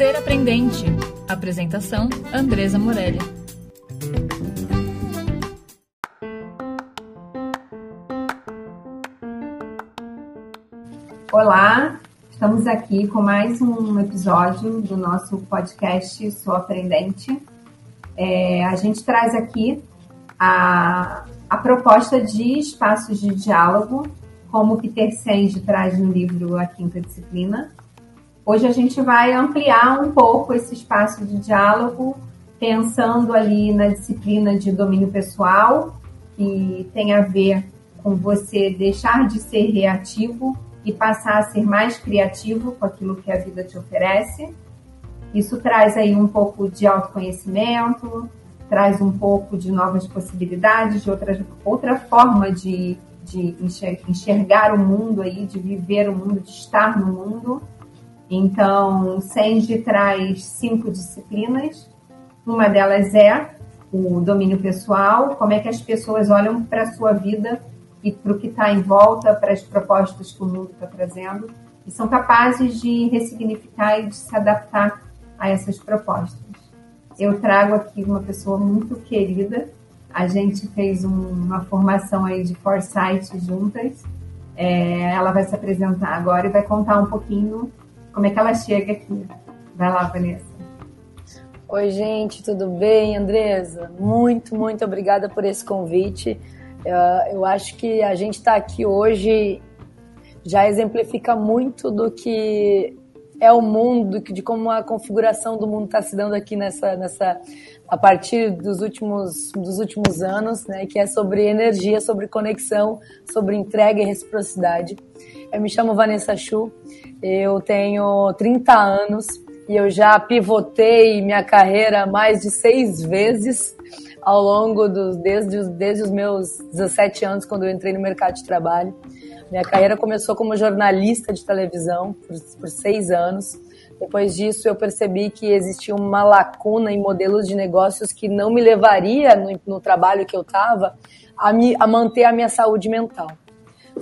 Ser Aprendente. Apresentação: Andresa Morelli. Olá, estamos aqui com mais um episódio do nosso podcast Sou Aprendente. É, a gente traz aqui a, a proposta de espaços de diálogo, como Peter Senge traz no livro A Quinta Disciplina. Hoje a gente vai ampliar um pouco esse espaço de diálogo, pensando ali na disciplina de domínio pessoal, que tem a ver com você deixar de ser reativo e passar a ser mais criativo com aquilo que a vida te oferece. Isso traz aí um pouco de autoconhecimento, traz um pouco de novas possibilidades, de outra, outra forma de, de enxergar o mundo aí, de viver o mundo, de estar no mundo. Então, Senji traz cinco disciplinas. Uma delas é o domínio pessoal, como é que as pessoas olham para a sua vida e para o que está em volta, para as propostas que o mundo está trazendo, e são capazes de ressignificar e de se adaptar a essas propostas. Eu trago aqui uma pessoa muito querida, a gente fez um, uma formação aí de Foresight juntas, é, ela vai se apresentar agora e vai contar um pouquinho como é que ela chega aqui. Vai lá, Vanessa. Oi, gente, tudo bem? Andresa, muito, muito obrigada por esse convite. Eu acho que a gente está aqui hoje já exemplifica muito do que é o mundo, de como a configuração do mundo está se dando aqui nessa, nessa a partir dos últimos, dos últimos anos, né, que é sobre energia, sobre conexão, sobre entrega e reciprocidade. Eu me chamo Vanessa Chu, eu tenho 30 anos e eu já pivotei minha carreira mais de seis vezes ao longo dos desde, desde os meus 17 anos, quando eu entrei no mercado de trabalho. Minha carreira começou como jornalista de televisão por, por seis anos. Depois disso, eu percebi que existia uma lacuna em modelos de negócios que não me levaria no, no trabalho que eu estava a, a manter a minha saúde mental.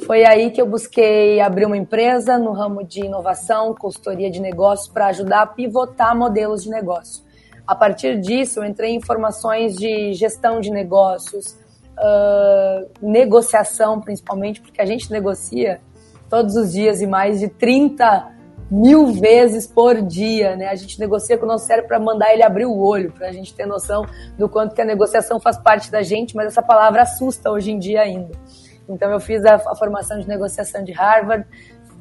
Foi aí que eu busquei abrir uma empresa no ramo de inovação, consultoria de negócios, para ajudar a pivotar modelos de negócio. A partir disso, eu entrei em formações de gestão de negócios, uh, negociação, principalmente, porque a gente negocia todos os dias e mais de 30 mil vezes por dia, né? A gente negocia com o nosso cérebro para mandar ele abrir o olho, para a gente ter noção do quanto que a negociação faz parte da gente, mas essa palavra assusta hoje em dia ainda. Então eu fiz a, a formação de negociação de Harvard,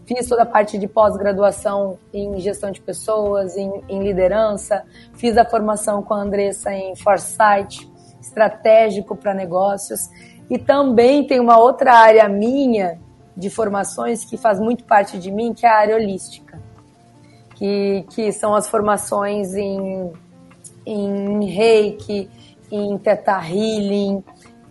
Fiz toda a parte de pós-graduação em gestão de pessoas, em, em, liderança. Fiz a formação com a Andressa em Foresight, estratégico para negócios. E também tem uma outra área minha de formações que faz muito parte de mim, que é a área holística. Que, que são as formações em, em reiki, em teta healing,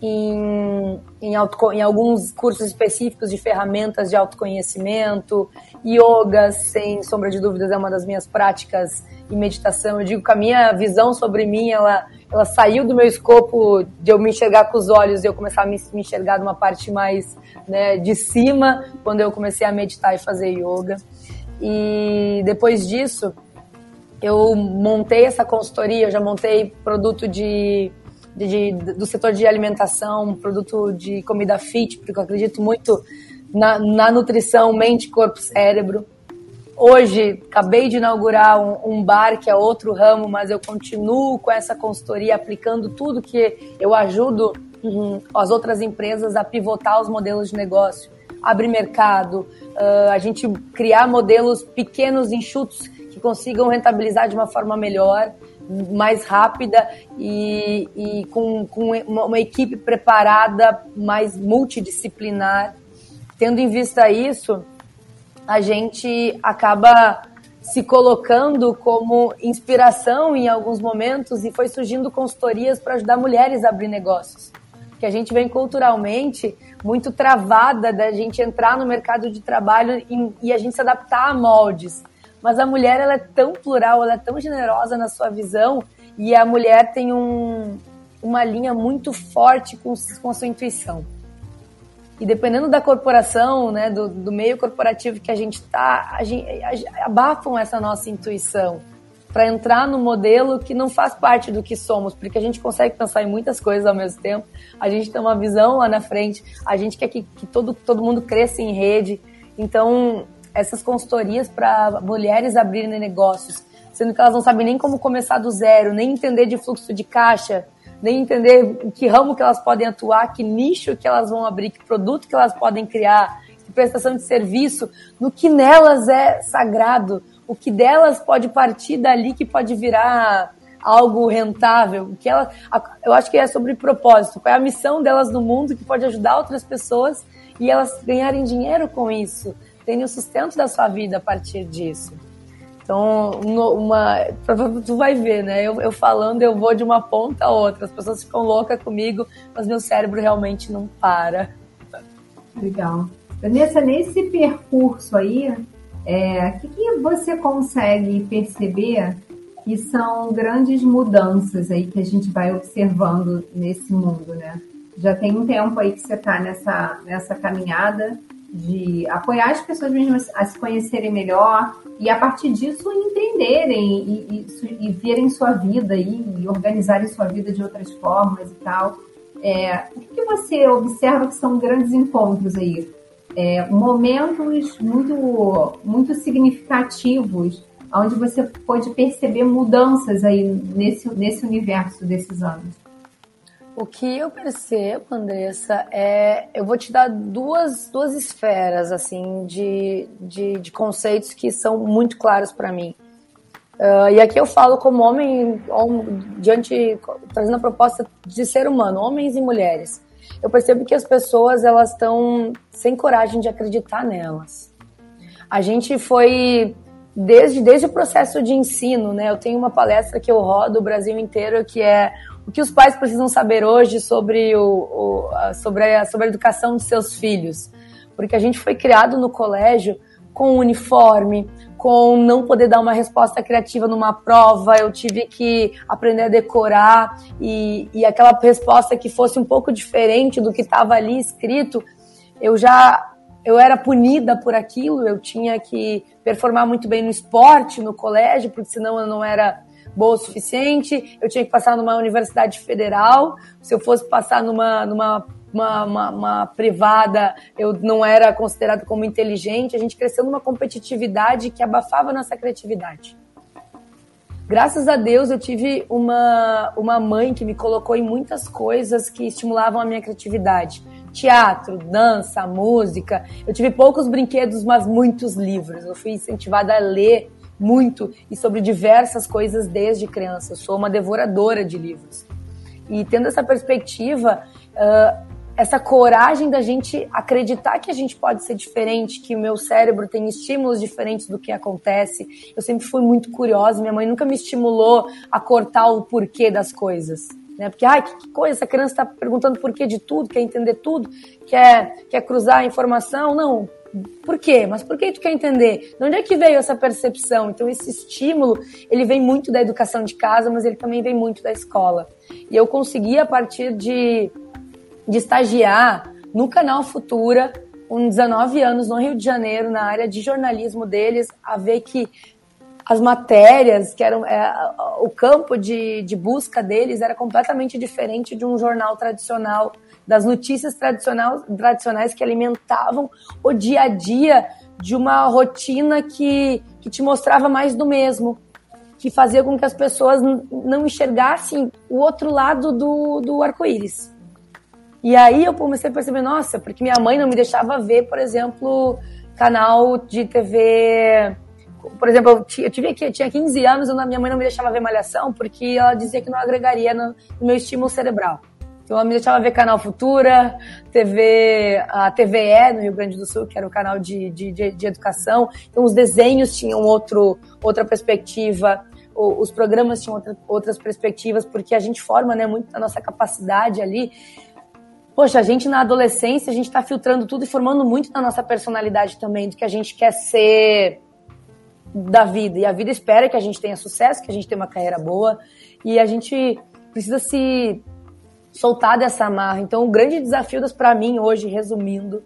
em, em, auto, em, alguns cursos específicos de ferramentas de autoconhecimento, yoga, sem sombra de dúvidas, é uma das minhas práticas e meditação. Eu digo que a minha visão sobre mim, ela, ela saiu do meu escopo de eu me enxergar com os olhos e eu começar a me, me enxergar de uma parte mais né, de cima, quando eu comecei a meditar e fazer yoga. E depois disso, eu montei essa consultoria, eu já montei produto de de, do setor de alimentação, produto de comida fit, porque eu acredito muito na, na nutrição mente, corpo, cérebro. Hoje, acabei de inaugurar um, um, bar, que é outro ramo, mas eu continuo com essa consultoria, aplicando tudo que eu ajudo uhum, as outras empresas a pivotar os modelos de negócio, abrir mercado, uh, a gente criar modelos pequenos, enxutos, que consigam rentabilizar de uma forma melhor mais rápida e, e com, com uma, equipe preparada, mais multidisciplinar. Tendo em vista isso, a gente acaba se colocando como inspiração em alguns momentos e foi surgindo consultorias para ajudar mulheres a abrir negócios. Que a gente vem culturalmente muito travada da gente entrar no mercado de trabalho e, e a gente se adaptar a moldes mas a mulher ela é tão plural, ela é tão generosa na sua visão e a mulher tem um, uma linha muito forte com, com a sua intuição. E dependendo da corporação, né, do, do meio corporativo que a gente está, a gente, a, abafam essa nossa intuição. para entrar no modelo que não faz parte do que somos, porque a gente consegue pensar em muitas coisas ao mesmo tempo, a gente tem uma visão lá na frente, a gente quer que, que todo, todo mundo cresça em rede. Então, essas consultorias para mulheres abrirem negócios, sendo que elas não sabem nem como começar do zero, nem entender de fluxo de caixa, nem entender que ramo que elas podem atuar, que nicho que elas vão abrir, que produto que elas podem criar, que prestação de serviço, no que nelas é sagrado, o que delas pode partir dali que pode virar algo rentável, que ela, eu acho que é sobre propósito, qual é a missão delas no mundo que pode ajudar outras pessoas e elas ganharem dinheiro com isso, terem o sustento da sua vida a partir disso. Então, uma, tu vai ver, né? Eu, eu, falando, eu vou de uma ponta a outra. As pessoas ficam loucas comigo, mas meu cérebro realmente não para. Legal. Vanessa, nesse percurso aí, é, o que, que você consegue perceber que são grandes mudanças aí que a gente vai observando nesse mundo, né? Já tem um tempo aí que você está nessa, nessa caminhada de apoiar as pessoas mesmas a se conhecerem melhor e a partir disso entenderem e, e, e verem sua vida aí, e organizarem sua vida de outras formas e tal. É, o que, que você observa que são grandes encontros aí? É, momentos muito, muito significativos onde você pode perceber mudanças aí nesse, nesse universo desses anos. O que eu percebo, Andressa, é. Eu vou te dar duas, duas esferas, assim, de, de, de conceitos que são muito claros para mim. Uh, e aqui eu falo como homem, homem, diante, trazendo a proposta de ser humano, homens e mulheres. Eu percebo que as pessoas, elas estão sem coragem de acreditar nelas. A gente foi desde, desde o processo de ensino, né? Eu tenho uma palestra que eu rodo o Brasil inteiro que é o que os pais precisam saber hoje sobre, o, o sobre, a, sobre a educação de seus filhos. Porque a gente foi criado no colégio com uniforme, com não poder dar uma resposta criativa numa prova, eu tive que aprender a decorar e, e aquela resposta que fosse um pouco diferente do que estava ali escrito, eu já eu era punida por aquilo, eu tinha que performar muito bem no esporte, no colégio, porque senão eu não era boa o suficiente, eu tinha que passar numa universidade federal, se eu fosse passar numa, numa uma, uma, uma, privada, eu não era considerado como inteligente. A gente cresceu numa competitividade que abafava nossa criatividade. Graças a Deus eu tive uma, uma mãe que me colocou em muitas coisas que estimulavam a minha criatividade. Teatro, dança, música. Eu tive poucos brinquedos, mas muitos livros. Eu fui incentivada a ler muito e sobre diversas coisas desde criança. Eu sou uma devoradora de livros. E tendo essa perspectiva, uh, essa coragem da gente acreditar que a gente pode ser diferente, que o meu cérebro tem estímulos diferentes do que acontece. Eu sempre fui muito curiosa, minha mãe nunca me estimulou a cortar o porquê das coisas. Né? Porque, ai, que, coisa, essa criança está perguntando porquê de tudo, quer entender tudo, quer, quer cruzar a informação. Não, por quê? Mas por que tu quer entender? De onde é que veio essa percepção? Então, esse estímulo, ele vem muito da educação de casa, mas ele também vem muito da escola. E eu consegui, a partir de, de estagiar no canal Futura, com 19 anos, no Rio de Janeiro, na área de jornalismo deles, a ver que as matérias, que eram é, o campo de, de busca deles era completamente diferente de um jornal tradicional das notícias tradicionais, tradicionais que alimentavam o dia a dia de uma rotina que, que te mostrava mais do mesmo, que fazia com que as pessoas não enxergassem o outro lado do, do arco-íris. E aí eu comecei a perceber, nossa, porque minha mãe não me deixava ver, por exemplo, canal de TV. Por exemplo, eu, tive, eu tinha 15 anos e minha mãe não me deixava ver Malhação porque ela dizia que não agregaria no, no meu estímulo cerebral. Então, a me deixava ver Canal Futura, TV, a TVE no Rio Grande do Sul, que era o canal de, de, de, de educação. Então, os desenhos tinham outro, outra perspectiva, os programas tinham outra, outras perspectivas, porque a gente forma né, muito a nossa capacidade ali. Poxa, a gente na adolescência, a gente está filtrando tudo e formando muito da nossa personalidade também, do que a gente quer ser da vida. E a vida espera que a gente tenha sucesso, que a gente tenha uma carreira boa. E a gente precisa se soltar dessa amarra. Então, o grande desafio para mim hoje, resumindo,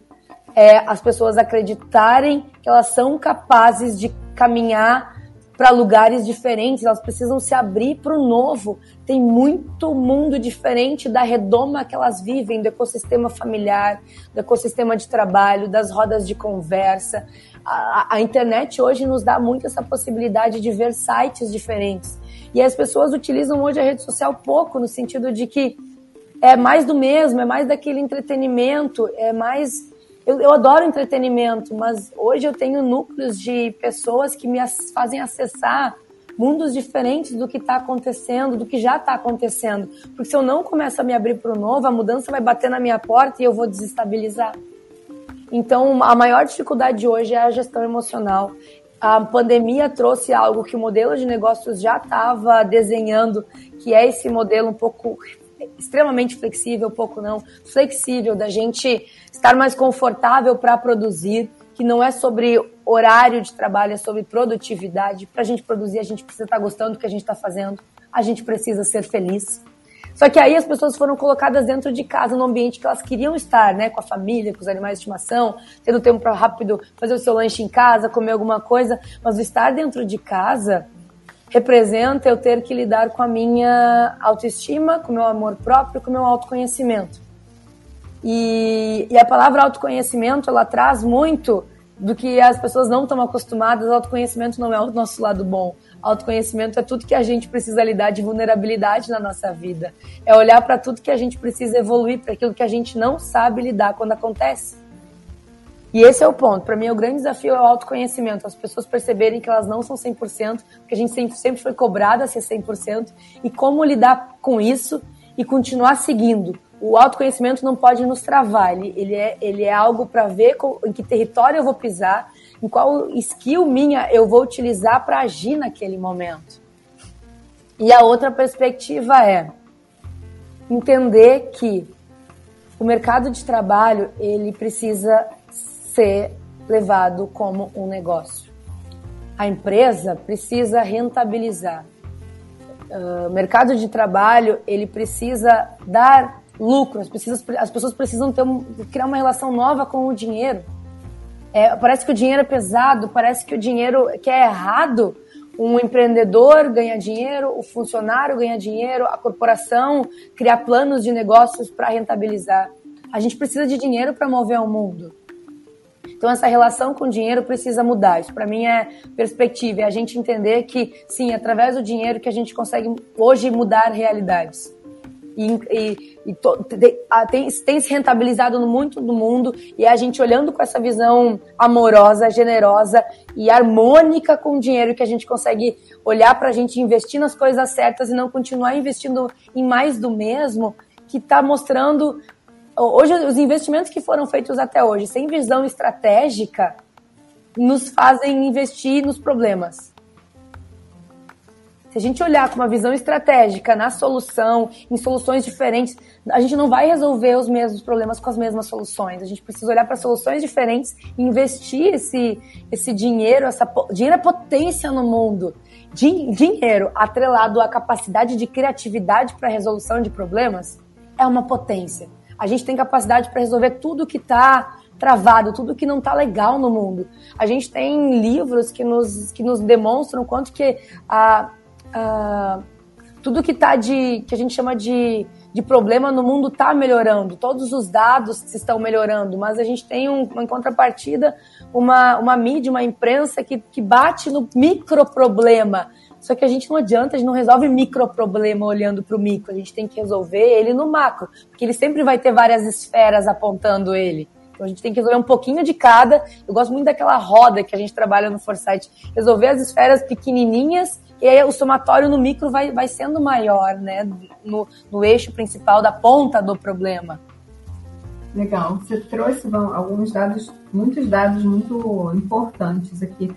é as pessoas acreditarem que elas são capazes de caminhar para lugares diferentes, elas precisam se abrir para o novo. Tem muito mundo diferente da redoma que elas vivem, do ecossistema familiar, do ecossistema de trabalho, das rodas de conversa. A, a internet hoje nos dá muito essa possibilidade de ver sites diferentes. E as pessoas utilizam hoje a rede social pouco, no sentido de que é mais do mesmo, é mais daquele entretenimento, é mais eu, eu adoro entretenimento, mas hoje eu tenho núcleos de pessoas que me fazem acessar mundos diferentes do que está acontecendo, do que já está acontecendo. Porque se eu não começo a me abrir para o novo, a mudança vai bater na minha porta e eu vou desestabilizar. Então, a maior dificuldade hoje é a gestão emocional. A pandemia trouxe algo que o modelo de negócios já estava desenhando, que é esse modelo um pouco extremamente flexível, pouco não, flexível, da gente estar mais confortável para produzir, que não é sobre horário de trabalho, é sobre produtividade. Para a gente produzir, a gente precisa estar tá gostando do que a gente está fazendo, a gente precisa ser feliz. Só que aí as pessoas foram colocadas dentro de casa, no ambiente que elas queriam estar, né? Com a família, com os animais de estimação, tendo tempo para rápido fazer o seu lanche em casa, comer alguma coisa. Mas o estar dentro de casa representa eu ter que lidar com a minha autoestima, com o meu amor próprio, com o meu autoconhecimento. E, e a palavra autoconhecimento, ela traz muito do que as pessoas não estão acostumadas. Autoconhecimento não é o nosso lado bom. Autoconhecimento é tudo que a gente precisa lidar de vulnerabilidade na nossa vida. É olhar para tudo que a gente precisa evoluir, para aquilo que a gente não sabe lidar quando acontece. E esse é o ponto. Para mim, o grande desafio é o autoconhecimento. As pessoas perceberem que elas não são 100%, porque a gente sempre, sempre foi cobrada a ser 100%, e como lidar com isso e continuar seguindo. O autoconhecimento não pode nos travar, ele, ele, é, ele é algo para ver com, em que território eu vou pisar, em qual skill minha eu vou utilizar para agir naquele momento. E a outra perspectiva é entender que o mercado de trabalho ele precisa ser levado como um negócio. A empresa precisa rentabilizar. O mercado de trabalho ele precisa dar lucro. As, pessoas precisam ter criar uma relação nova com o dinheiro. É, parece que o dinheiro é pesado, parece que o dinheiro que é errado. Um empreendedor ganha dinheiro, o funcionário ganha dinheiro, a corporação criar planos de negócios para rentabilizar. A gente precisa de dinheiro para mover o mundo. Então essa relação com o dinheiro precisa mudar. Isso para mim é perspectiva, é a gente entender que sim, através do dinheiro que a gente consegue hoje mudar realidades. E, e, e to, tem, tem, se rentabilizado no muito do mundo e é a gente olhando com essa visão amorosa, generosa e harmônica com o dinheiro que a gente consegue olhar para a gente investir nas coisas certas e não continuar investindo em mais do mesmo, que está mostrando hoje os investimentos que foram feitos até hoje, sem visão estratégica, nos fazem investir nos problemas. Se a gente olhar com uma visão estratégica na solução, em soluções diferentes, a gente não vai resolver os mesmos problemas com as mesmas soluções. A gente precisa olhar para soluções diferentes e investir esse, esse dinheiro, essa dinheiro é potência no mundo. Din, dinheiro atrelado à capacidade de criatividade para resolução de problemas é uma potência a gente tem capacidade para resolver tudo que está travado, tudo que não está legal no mundo. A gente tem livros que nos, que nos demonstram quanto que a, a tudo que está de que a gente chama de, de problema no mundo está melhorando. Todos os dados estão melhorando, mas a gente tem um, uma contrapartida, uma, uma mídia, uma imprensa que, que bate no micro problema só que a gente não adianta, a gente não resolve micro problema olhando para o micro, a gente tem que resolver ele no macro, porque ele sempre vai ter várias esferas apontando ele. Então a gente tem que resolver um pouquinho de cada. Eu gosto muito daquela roda que a gente trabalha no Foresight, resolver as esferas pequenininhas e aí o somatório no micro vai, vai sendo maior, né? No, no eixo principal da ponta do problema. Legal. Você trouxe bom, alguns dados, muitos dados muito importantes aqui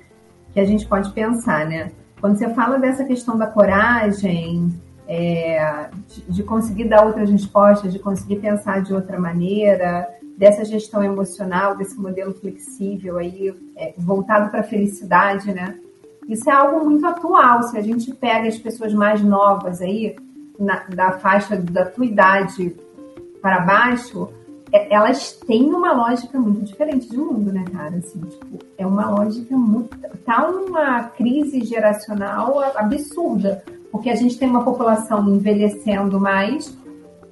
que a gente pode pensar, né? Quando você fala dessa questão da coragem, é, de, de, conseguir dar outras respostas, de conseguir pensar de outra maneira, dessa gestão emocional, desse modelo flexível aí, é, voltado para a felicidade, né? Isso é algo muito atual. Se a gente pega as pessoas mais novas aí, na, da faixa da tua idade para baixo, elas têm uma lógica muito diferente de mundo, né, cara? Assim, tipo, é uma lógica muito tá uma crise geracional absurda, porque a gente tem uma população envelhecendo mais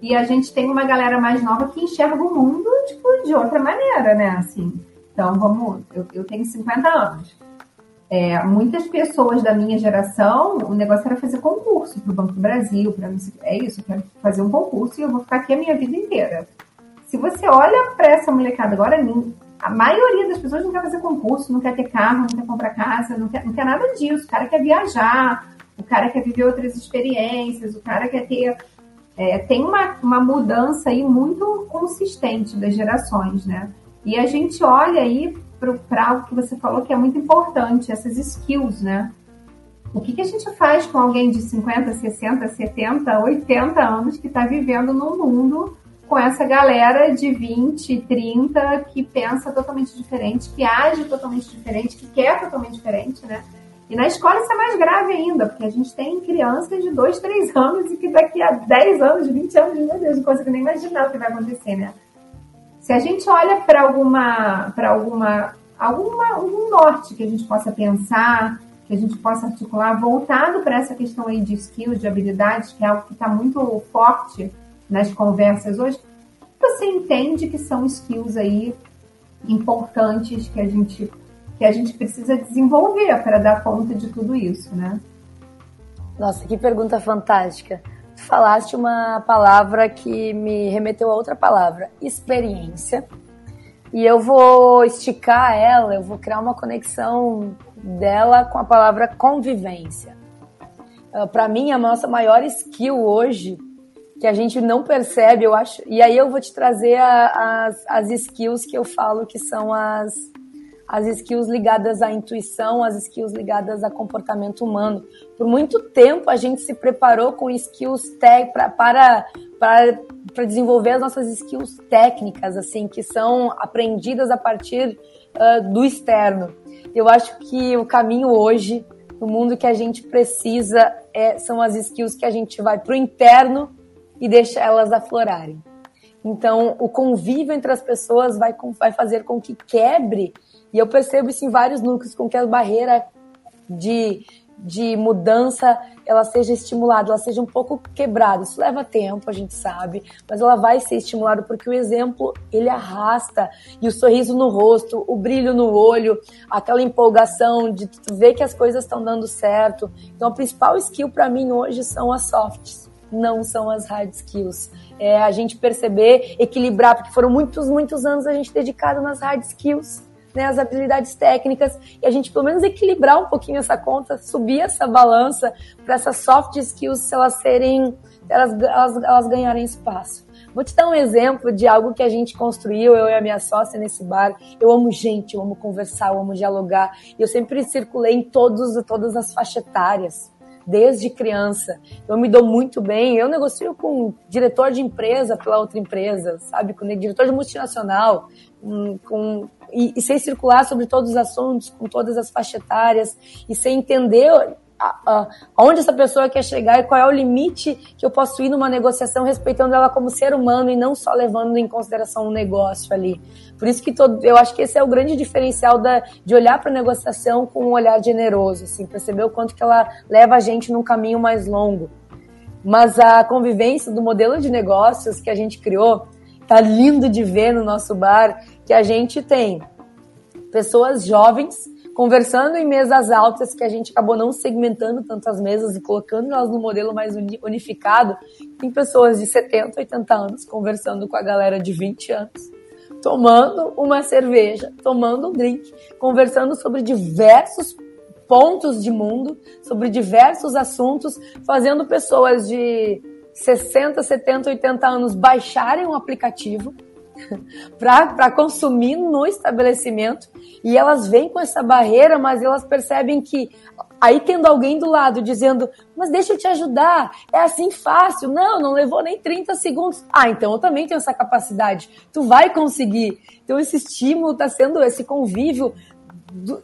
e a gente tem uma galera mais nova que enxerga o mundo tipo, de outra maneira, né? Assim, então vamos, eu, eu tenho 50 anos. É, muitas pessoas da minha geração, o negócio era fazer concurso para o Banco do Brasil, para é isso, eu quero fazer um concurso e eu vou ficar aqui a minha vida inteira. Se você olha para essa molecada agora, a maioria das pessoas não quer fazer concurso, não quer ter carro, não quer comprar casa, não quer, não quer nada disso. O cara quer viajar, o cara quer viver outras experiências, o cara quer ter. É, tem uma, uma mudança aí muito consistente das gerações, né? E a gente olha aí para algo que você falou que é muito importante, essas skills, né? O que, que a gente faz com alguém de 50, 60, 70, 80 anos que está vivendo num mundo com essa galera de 20, 30 que pensa totalmente diferente, que age totalmente diferente, que quer totalmente diferente, né? E na escola isso é mais grave ainda, porque a gente tem crianças de 2, 3 anos e que daqui a 10 anos, 20 anos, meu Deus, não consigo nem imaginar o que vai acontecer, né? Se a gente olha para alguma, para alguma, alguma, algum norte que a gente possa pensar, que a gente possa articular, voltado para essa questão aí de skills, de habilidades, que é algo que está muito forte nas conversas hoje, você entende que são skills aí importantes que a gente que a gente precisa desenvolver para dar conta de tudo isso, né? Nossa, que pergunta fantástica falaste uma palavra que me remeteu a outra palavra, experiência. E eu vou esticar ela, eu vou criar uma conexão dela com a palavra convivência. Ah, Para mim, a nossa maior skill hoje, que a gente não percebe, eu acho. E aí eu vou te trazer a, as, as skills que eu falo que são as, as skills ligadas à intuição, as skills ligadas a comportamento humano. Por muito tempo a gente se preparou com skills tech pra, para, para, desenvolver as nossas skills técnicas, assim, que são aprendidas a partir uh, do externo. Eu acho que o caminho hoje, no mundo que a gente precisa, é, são as skills que a gente vai para o interno e deixa elas aflorarem. Então, o convívio entre as pessoas vai, vai fazer com que quebre e eu percebo isso em vários núcleos, com que a barreira de, de mudança ela seja estimulada, ela seja um pouco quebrada. Isso leva tempo, a gente sabe, mas ela vai ser estimulada porque o exemplo ele arrasta e o sorriso no rosto, o brilho no olho, aquela empolgação de ver que as coisas estão dando certo. Então a principal skill para mim hoje são as softs, não são as hard skills. É a gente perceber, equilibrar, porque foram muitos, muitos anos a gente dedicado nas hard skills né, as habilidades técnicas e a gente pelo menos equilibrar um pouquinho essa conta, subir essa balança para essas soft skills se elas serem, elas, elas, elas ganharem espaço. Vou te dar um exemplo de algo que a gente construiu, eu e a minha sócia nesse bar. Eu amo gente, eu amo conversar, eu amo dialogar. E eu sempre circulei em todos, todas as faixas etárias, desde criança. Eu me dou muito bem. Eu negocio com diretor de empresa pela outra empresa, sabe? Com diretor de multinacional, com e, e sem circular sobre todos os assuntos, com todas as faixas etárias, e sem entender aonde essa pessoa quer chegar e qual é o limite que eu posso ir numa negociação respeitando ela como ser humano e não só levando em consideração um negócio ali. Por isso que todo, eu acho que esse é o grande diferencial da, de olhar para a negociação com um olhar generoso, assim, perceber o quanto que ela leva a gente num caminho mais longo. Mas a convivência do modelo de negócios que a gente criou tá lindo de ver no nosso bar que a gente tem pessoas jovens conversando em mesas altas que a gente acabou não segmentando tantas mesas e colocando elas no modelo mais unificado. Tem pessoas de 70, 80 anos conversando com a galera de 20 anos, tomando uma cerveja, tomando um drink, conversando sobre diversos pontos de mundo, sobre diversos assuntos, fazendo pessoas de 60, 70, 80 anos baixarem um aplicativo para consumir no estabelecimento e elas vêm com essa barreira, mas elas percebem que aí tendo alguém do lado dizendo, mas deixa eu te ajudar, é assim fácil, não, não levou nem 30 segundos. Ah, então eu também tenho essa capacidade, tu vai conseguir. Então esse estímulo está sendo, esse convívio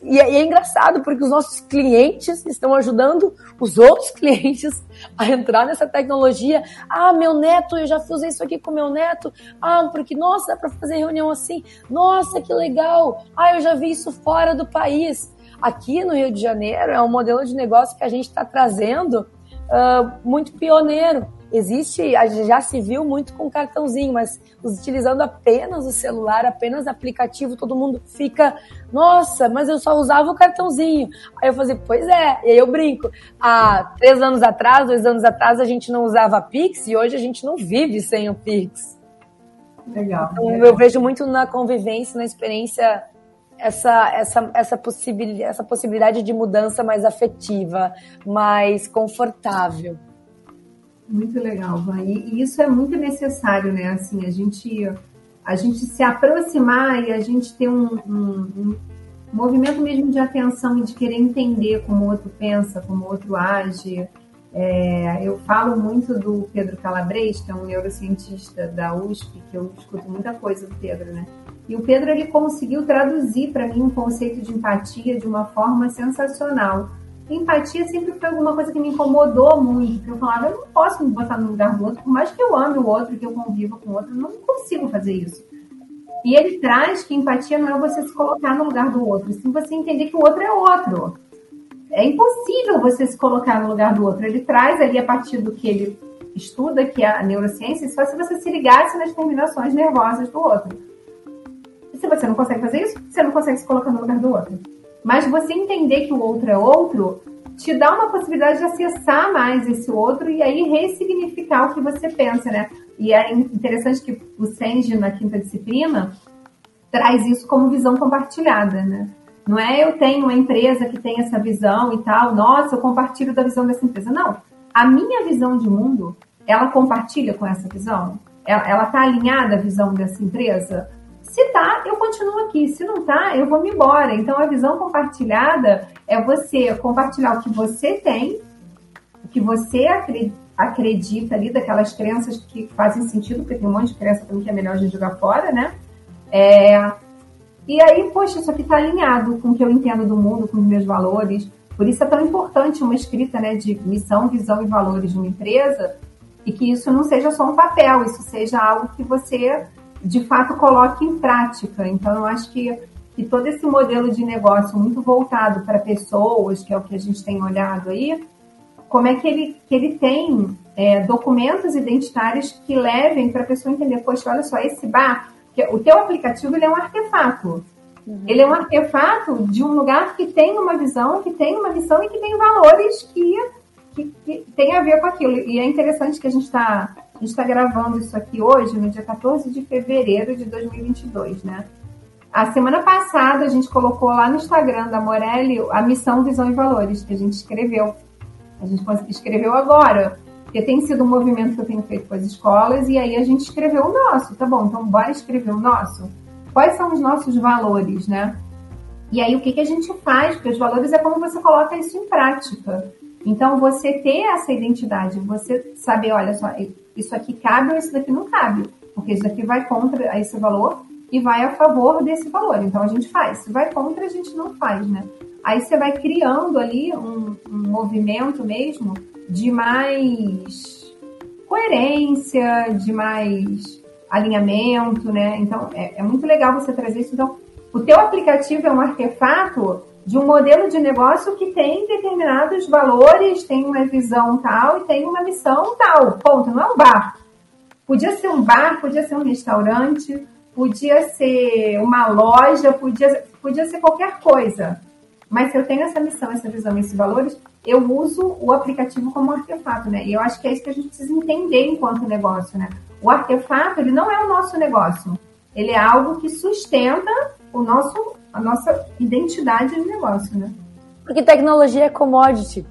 e é, e é, engraçado porque os nossos clientes estão ajudando os outros clientes a entrar nessa tecnologia. Ah, meu neto, eu já fiz isso aqui com meu neto. Ah, porque, nossa, dá para fazer reunião assim. Nossa, que legal. Ah, eu já vi isso fora do país. aqui no Rio de Janeiro é um modelo de negócio que a gente está trazendo uh, muito pioneiro. Existe, já se viu muito com cartãozinho, mas utilizando apenas o celular, apenas aplicativo, todo mundo fica, nossa, mas eu só usava o cartãozinho. Aí eu falei, pois é, e aí eu brinco. Há três anos atrás, dois anos atrás, a gente não usava Pix e hoje a gente não vive sem o Pix. Legal. Então, eu vejo muito na convivência, na experiência, essa, essa, essa, possibilidade, essa possibilidade de mudança mais afetiva, mais confortável. Muito legal, Van. E isso é muito necessário, né? Assim, a gente, a gente se aproximar e a gente ter um, um, um movimento mesmo de atenção e de querer entender como o outro pensa, como o outro age. É, eu falo muito do Pedro Calabres, que é um neurocientista da USP, que eu escuto muita coisa do Pedro, né? E o Pedro ele conseguiu traduzir para mim um conceito de empatia de uma forma sensacional. Empatia sempre foi alguma coisa que me incomodou muito, eu falava, eu não posso me botar no lugar do outro, por mais que eu ame o outro, que eu conviva com o outro, eu não consigo fazer isso. E ele traz que empatia não é você se colocar no lugar do outro, sim você entender que o outro é outro. É impossível você se colocar no lugar do outro. Ele traz ali a partir do que ele estuda, que é a neurociência, só se você se ligasse nas terminações nervosas do outro. E se você não consegue fazer isso, você não consegue se colocar no lugar do outro. Mas você entender que o outro é outro te dá uma possibilidade de acessar mais esse outro e aí ressignificar o que você pensa, né? E é interessante que o Senji, na quinta disciplina, traz isso como visão compartilhada, né? Não é eu tenho uma empresa que tem essa visão e tal, nossa, eu compartilho da visão dessa empresa. Não. A minha visão de mundo, ela compartilha com essa visão? Ela está alinhada à visão dessa empresa? Se tá, eu continuo aqui. Se não tá, eu vou me embora. Então, a visão compartilhada é você compartilhar o que você tem, o que você acredita ali, daquelas crenças que fazem sentido, porque tem um monte de crença também que é melhor a gente jogar fora, né? É... E aí, poxa, isso aqui está alinhado com o que eu entendo do mundo, com os meus valores. Por isso é tão importante uma escrita né, de missão, visão e valores de uma empresa, e que isso não seja só um papel, isso seja algo que você de fato coloque em prática. Então, eu acho que, que todo esse modelo de negócio muito voltado para pessoas, que é o que a gente tem olhado aí, como é que ele, que ele tem é, documentos identitários que levem para a pessoa entender, poxa, olha só, esse bar, o teu aplicativo ele é um artefato. Uhum. Ele é um artefato de um lugar que tem uma visão, que tem uma missão e que tem valores que, que, que tem a ver com aquilo. E é interessante que a gente está a gente está gravando isso aqui hoje, no dia 14 de fevereiro de 2022, né? A semana passada a gente colocou lá no Instagram da Morelli a missão, visão e valores que a gente escreveu. A gente escreveu agora, porque tem sido um movimento que eu tenho feito com as escolas e aí a gente escreveu o nosso, tá bom? Então bora escrever o nosso. Quais são os nossos valores, né? E aí o que, que a gente faz? Porque os valores é como você coloca isso em prática. Então você ter essa identidade, você saber, olha só, isso aqui cabe ou isso daqui não cabe, porque isso aqui vai contra esse valor e vai a favor desse valor. Então a gente faz. Se vai contra, a gente não faz, né? Aí você vai criando ali um, um movimento mesmo de mais coerência, de mais alinhamento, né? Então é, é muito legal você trazer isso. Então, o teu aplicativo é um artefato de um modelo de negócio que tem determinados valores, tem uma visão tal e tem uma missão tal. Ponto. Não é um bar. Podia ser um bar, podia ser um restaurante, podia ser uma loja, podia, podia ser qualquer coisa. Mas se eu tenho essa missão, essa visão, esses valores, eu uso o aplicativo como artefato, né? E eu acho que é isso que a gente precisa entender enquanto negócio, né? O artefato, ele não é o nosso negócio. Ele é algo que sustenta o nosso a nossa identidade de negócio, né? Porque tecnologia é commodity.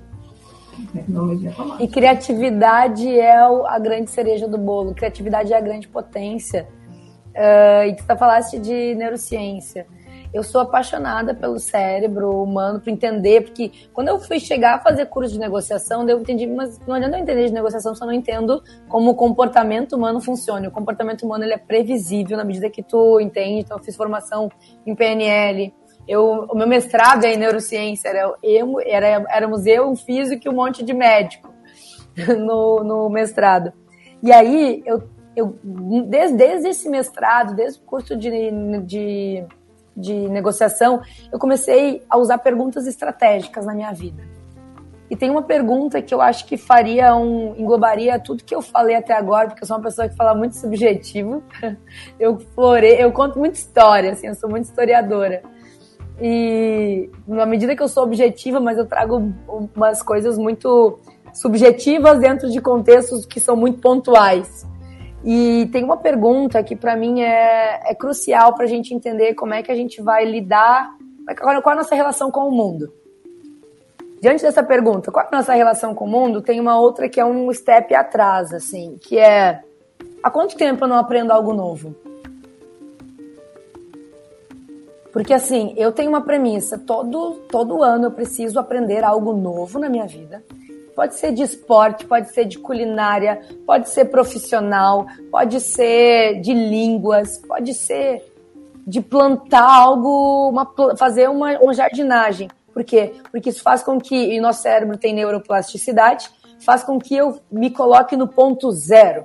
Tecnologia é commodity. E criatividade é a grande cereja do bolo. Criatividade é a grande potência. Uh, e tu tá falaste de neurociência. Eu sou apaixonada pelo cérebro humano, para entender, porque quando eu fui chegar a fazer curso de negociação, eu entendi, mas não adianta eu entender de negociação se eu não entendo como o comportamento humano funciona. O comportamento humano ele é previsível na medida que tu entende. Então, eu fiz formação em PNL. Eu, o meu mestrado é em neurociência, era, eu, era, éramos eu, um físico e um monte de médico no, no mestrado. E aí, eu, eu desde, desde esse mestrado, desde o curso de, de de negociação, eu comecei a usar perguntas estratégicas na minha vida. E tem uma pergunta que eu acho que faria um. englobaria tudo que eu falei até agora, porque eu sou uma pessoa que fala muito subjetivo. Eu florei, eu conto muita história, assim, eu sou muito historiadora. E na medida que eu sou objetiva, mas eu trago umas coisas muito subjetivas dentro de contextos que são muito pontuais. E tem uma pergunta que para mim é, é crucial para a gente entender como é que a gente vai lidar, qual é a nossa relação com o mundo. Diante dessa pergunta, qual é a nossa relação com o mundo? Tem uma outra que é um step atrás, assim, que é há quanto tempo eu não aprendo algo novo? Porque assim, eu tenho uma premissa, todo, todo ano eu preciso aprender algo novo na minha vida. Pode ser de esporte, pode ser de culinária, pode ser profissional, pode ser de línguas, pode ser de plantar algo, uma, fazer uma, uma jardinagem. Por quê? Porque isso faz com que, e nosso cérebro tem neuroplasticidade, faz com que eu me coloque no ponto zero.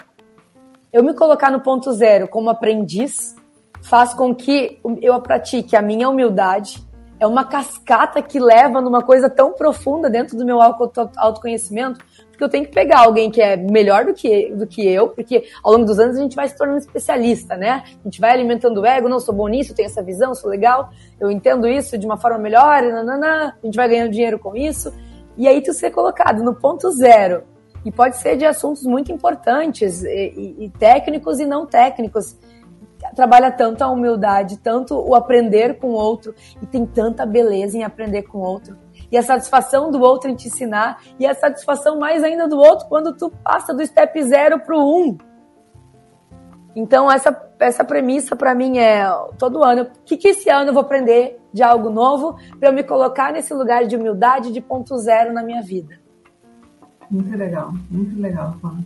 Eu me colocar no ponto zero como aprendiz faz com que eu pratique a minha humildade. É uma cascata que leva numa coisa tão profunda dentro do meu autoconhecimento, porque eu tenho que pegar alguém que é melhor do que, do que eu, porque ao longo dos anos a gente vai se tornando especialista, né? A gente vai alimentando o ego, não sou bom nisso, tenho essa visão, sou legal, eu entendo isso de uma forma melhor, nanana, a gente vai ganhando dinheiro com isso. E aí tu ser colocado no ponto zero, e pode ser de assuntos muito importantes, e, e, e técnicos e não técnicos, trabalha tanto a humildade, tanto o aprender com o outro, e tem tanta beleza em aprender com o outro e a satisfação do outro em te ensinar, e a satisfação mais ainda do outro quando tu passa do step zero pro um. Então, essa, essa premissa para mim é todo ano, o que, que esse ano eu vou aprender de algo novo para eu me colocar nesse lugar de humildade de ponto zero na minha vida? Muito legal, muito legal, Juan.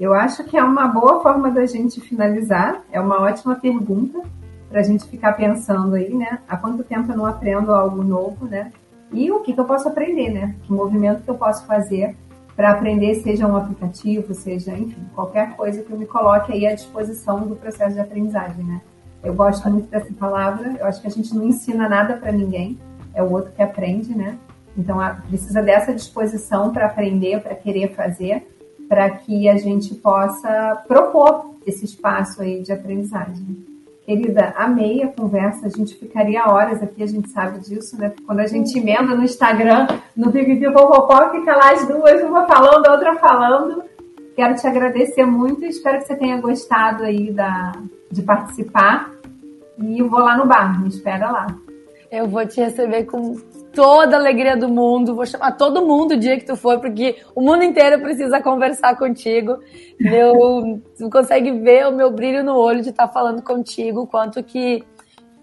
Eu acho que é uma boa forma da gente finalizar, é uma ótima pergunta para a gente ficar pensando aí, né? Há quanto tempo eu não aprendo algo novo, né? E o que, que eu posso aprender, né? Que movimento que eu posso fazer para aprender, seja um aplicativo, seja, enfim, qualquer coisa que eu me coloque aí à disposição do processo de aprendizagem, né? Eu gosto muito dessa palavra, eu acho que a gente não ensina nada para ninguém, é o outro que aprende, né? Então, precisa dessa disposição para aprender, para querer fazer, para que a gente possa propor esse espaço aí de aprendizagem. Querida, amei a conversa, a gente ficaria horas aqui, a gente sabe disso, né? Quando a gente emenda no Instagram, no Big Popopó, fica lá as duas, uma falando, a outra falando. Quero te agradecer muito, espero que você tenha gostado aí da, de participar. E vou lá no bar, me espera lá. Eu vou te receber com toda a alegria do mundo. Vou chamar todo mundo o dia que tu for, porque o mundo inteiro precisa conversar contigo. Meu, tu consegue ver o meu brilho no olho de estar tá falando contigo, quanto que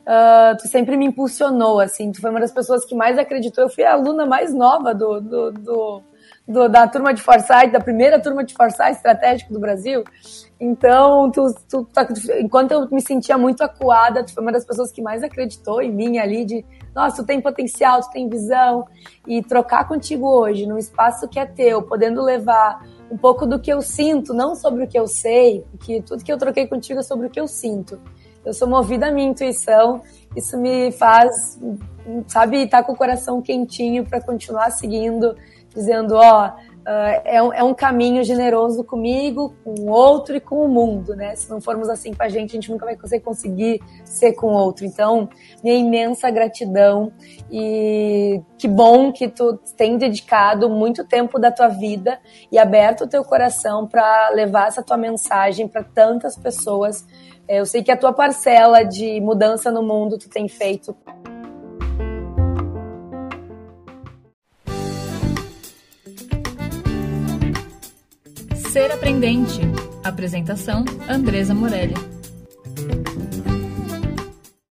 uh, tu sempre me impulsionou, assim. Tu foi uma das pessoas que mais acreditou. Eu fui a aluna mais nova do, do, do, do da turma de Foresight, da primeira turma de Foresight estratégico do Brasil. Então, tu, tu, tá, enquanto eu me sentia muito acuada, tu foi uma das pessoas que mais acreditou em mim ali, de nossa, tu tem potencial, tu tem visão. E trocar contigo hoje, num espaço que é teu, podendo levar um pouco do que eu sinto, não sobre o que eu sei, porque tudo que eu troquei contigo é sobre o que eu sinto. Eu sou movida à minha intuição, isso me faz, sabe, estar tá com o coração quentinho para continuar seguindo, dizendo, ó, Uh, é, um, é, um, caminho generoso comigo, com o outro e com o mundo, né? Se não formos assim com a gente, a gente nunca vai conseguir, conseguir ser com o outro. Então, minha imensa gratidão e que bom que tu tem dedicado muito tempo da tua vida e aberto o teu coração para levar essa tua mensagem para tantas pessoas. É, eu sei que a tua parcela de mudança no mundo tu tem feito Ser Aprendente. Apresentação: Andresa Morelli.